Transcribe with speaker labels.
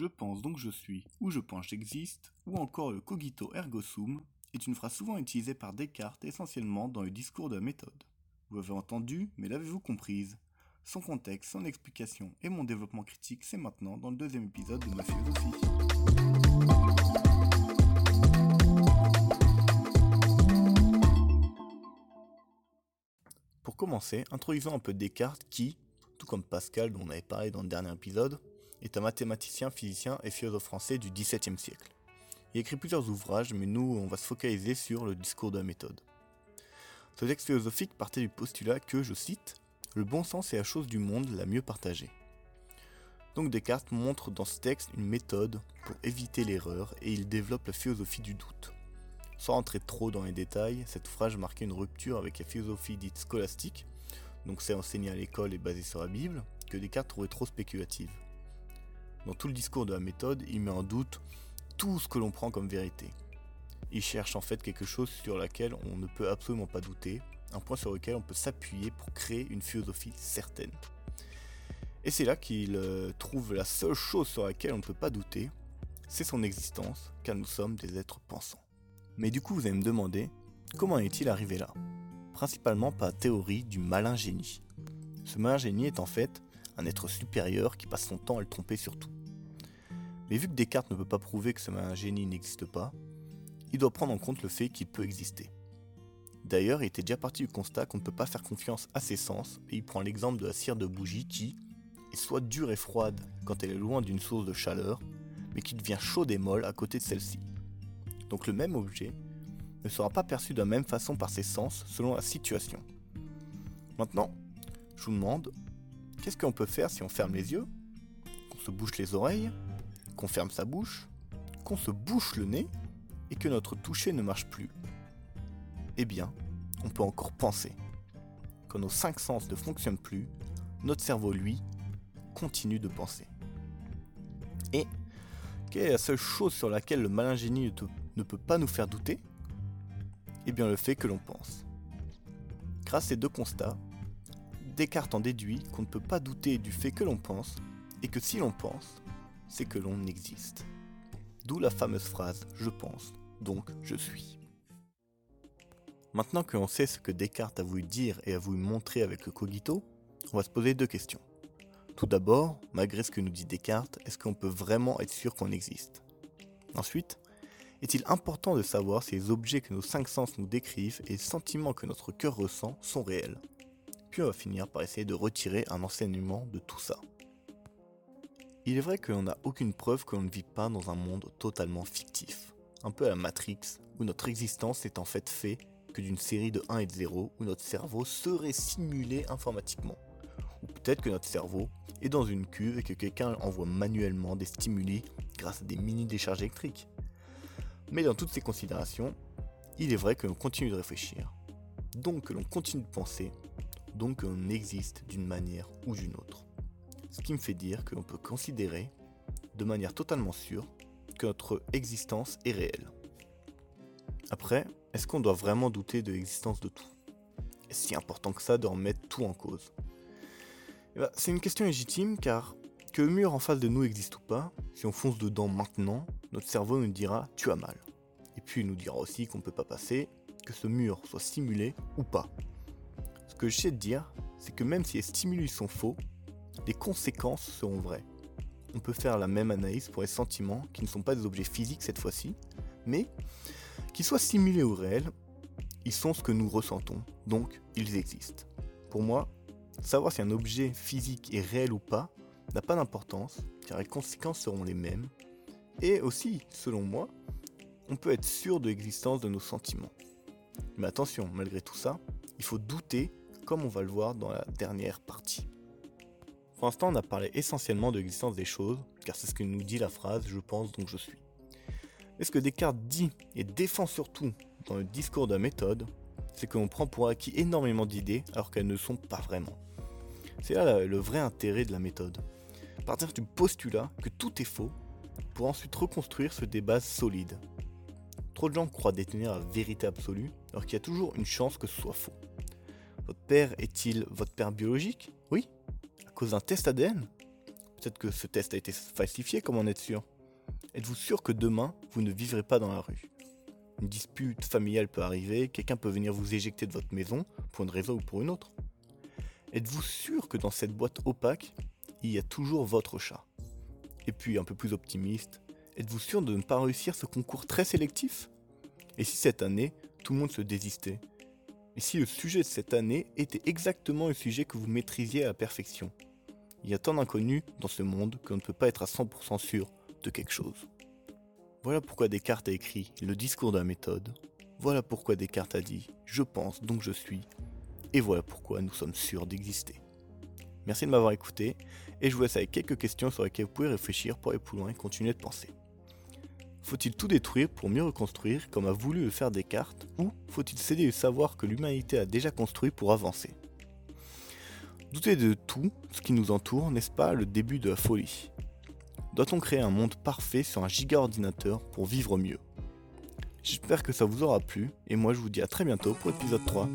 Speaker 1: je pense donc je suis, ou je pense j'existe, ou encore le cogito ergo sum, est une phrase souvent utilisée par Descartes essentiellement dans le discours de la méthode. Vous l'avez entendu, mais l'avez-vous comprise? Son contexte, son explication et mon développement critique, c'est maintenant dans le deuxième épisode de ma philosophie. Pour commencer, introduisons un peu Descartes qui, tout comme Pascal dont on avait parlé dans le dernier épisode, est un mathématicien, physicien et philosophe français du XVIIe siècle. Il écrit plusieurs ouvrages, mais nous, on va se focaliser sur le discours de la méthode. Ce texte philosophique partait du postulat que, je cite, le bon sens est la chose du monde la mieux partagée. Donc Descartes montre dans ce texte une méthode pour éviter l'erreur et il développe la philosophie du doute. Sans rentrer trop dans les détails, cette phrase marquait une rupture avec la philosophie dite scolastique, donc c'est enseigné à l'école et basée sur la Bible, que Descartes trouvait trop spéculative. Dans tout le discours de la méthode, il met en doute tout ce que l'on prend comme vérité. Il cherche en fait quelque chose sur laquelle on ne peut absolument pas douter, un point sur lequel on peut s'appuyer pour créer une philosophie certaine. Et c'est là qu'il euh, trouve la seule chose sur laquelle on ne peut pas douter, c'est son existence, car nous sommes des êtres pensants. Mais du coup, vous allez me demander, comment est-il arrivé là? Principalement par théorie du malin génie. Ce malin génie est en fait un être supérieur qui passe son temps à le tromper sur tout. Mais vu que Descartes ne peut pas prouver que ce malin génie n'existe pas, il doit prendre en compte le fait qu'il peut exister. D'ailleurs, il était déjà parti du constat qu'on ne peut pas faire confiance à ses sens, et il prend l'exemple de la cire de bougie qui est soit dure et froide quand elle est loin d'une source de chaleur, mais qui devient chaude et molle à côté de celle-ci. Donc le même objet ne sera pas perçu de la même façon par ses sens selon la situation. Maintenant, je vous demande, qu'est-ce qu'on peut faire si on ferme les yeux, qu'on se bouche les oreilles, qu'on ferme sa bouche, qu'on se bouche le nez? Et que notre toucher ne marche plus? Eh bien, on peut encore penser. Quand nos cinq sens ne fonctionnent plus, notre cerveau, lui, continue de penser. Et quelle est la seule chose sur laquelle le malin génie ne peut pas nous faire douter? Eh bien le fait que l'on pense. Grâce à ces deux constats, Descartes en déduit qu'on ne peut pas douter du fait que l'on pense, et que si l'on pense, c'est que l'on existe. D'où la fameuse phrase Je pense, donc je suis. Maintenant que l'on sait ce que Descartes a voulu dire et a voulu montrer avec le cogito, on va se poser deux questions. Tout d'abord, malgré ce que nous dit Descartes, est-ce qu'on peut vraiment être sûr qu'on existe? Ensuite, est-il important de savoir si les objets que nos cinq sens nous décrivent et les sentiments que notre cœur ressent sont réels? Puis on va finir par essayer de retirer un enseignement de tout ça. Il est vrai que l'on n'a aucune preuve que l'on ne vit pas dans un monde totalement fictif, un peu à la Matrix, où notre existence est en fait fait que d'une série de 1 et de 0 où notre cerveau serait simulé informatiquement. Ou peut-être que notre cerveau est dans une cuve et que quelqu'un envoie manuellement des stimuli grâce à des mini décharges électriques. Mais dans toutes ces considérations, il est vrai que l'on continue de réfléchir, donc que l'on continue de penser, donc l'on existe d'une manière ou d'une autre. Ce qui me fait dire que l'on peut considérer, de manière totalement sûre, que notre existence est réelle. Après, est-ce qu'on doit vraiment douter de l'existence de tout? Est-ce si important que ça de remettre tout en cause? Eh ben, C'est une question légitime car que le mur en face de nous existe ou pas, si on fonce dedans maintenant, notre cerveau nous dira tu as mal. Et puis il nous dira aussi qu'on ne peut pas passer, que ce mur soit stimulé ou pas. Que je sais de dire, c'est que même si les stimuli sont faux, les conséquences seront vraies. On peut faire la même analyse pour les sentiments qui ne sont pas des objets physiques cette fois-ci, mais qu'ils soient simulés ou réels, ils sont ce que nous ressentons, donc ils existent. Pour moi, savoir si un objet physique est réel ou pas n'a pas d'importance, car les conséquences seront les mêmes, et aussi, selon moi, on peut être sûr de l'existence de nos sentiments. Mais attention, malgré tout ça, il faut douter, comme on va le voir dans la dernière partie. Pour l'instant, on a parlé essentiellement de l'existence des choses, car c'est ce que nous dit la phrase je pense donc je suis. Et ce que Descartes dit et défend surtout dans le discours de la méthode, c'est qu'on prend pour acquis énormément d'idées alors qu'elles ne sont pas vraiment. C'est là le vrai intérêt de la méthode. Partir du postulat que tout est faux pour ensuite reconstruire ce des bases solides. Trop de gens croient détenir la vérité absolue alors qu'il y a toujours une chance que ce soit faux. Votre père est-il votre père biologique? Oui. À cause d'un test ADN Peut-être que ce test a été falsifié, comment en êtes sûr. Êtes-vous sûr que demain, vous ne vivrez pas dans la rue? Une dispute familiale peut arriver, quelqu'un peut venir vous éjecter de votre maison, pour une raison ou pour une autre. Êtes-vous sûr que dans cette boîte opaque, il y a toujours votre chat? Et puis, un peu plus optimiste, êtes-vous sûr de ne pas réussir ce concours très sélectif? Et si cette année, tout le monde se désistait? Si le sujet de cette année était exactement le sujet que vous maîtrisiez à la perfection Il y a tant d'inconnus dans ce monde qu'on ne peut pas être à 100% sûr de quelque chose. Voilà pourquoi Descartes a écrit le discours de la méthode. Voilà pourquoi Descartes a dit je pense donc je suis. Et voilà pourquoi nous sommes sûrs d'exister. Merci de m'avoir écouté et je vous laisse avec quelques questions sur lesquelles vous pouvez réfléchir pour aller plus loin et continuer de penser. Faut-il tout détruire pour mieux reconstruire comme a voulu le faire Descartes ou faut-il céder le savoir que l'humanité a déjà construit pour avancer? Douter de tout ce qui nous entoure, n'est-ce pas le début de la folie? Doit-on créer un monde parfait sur un giga ordinateur pour vivre mieux? J'espère que ça vous aura plu et moi je vous dis à très bientôt pour l'épisode 3.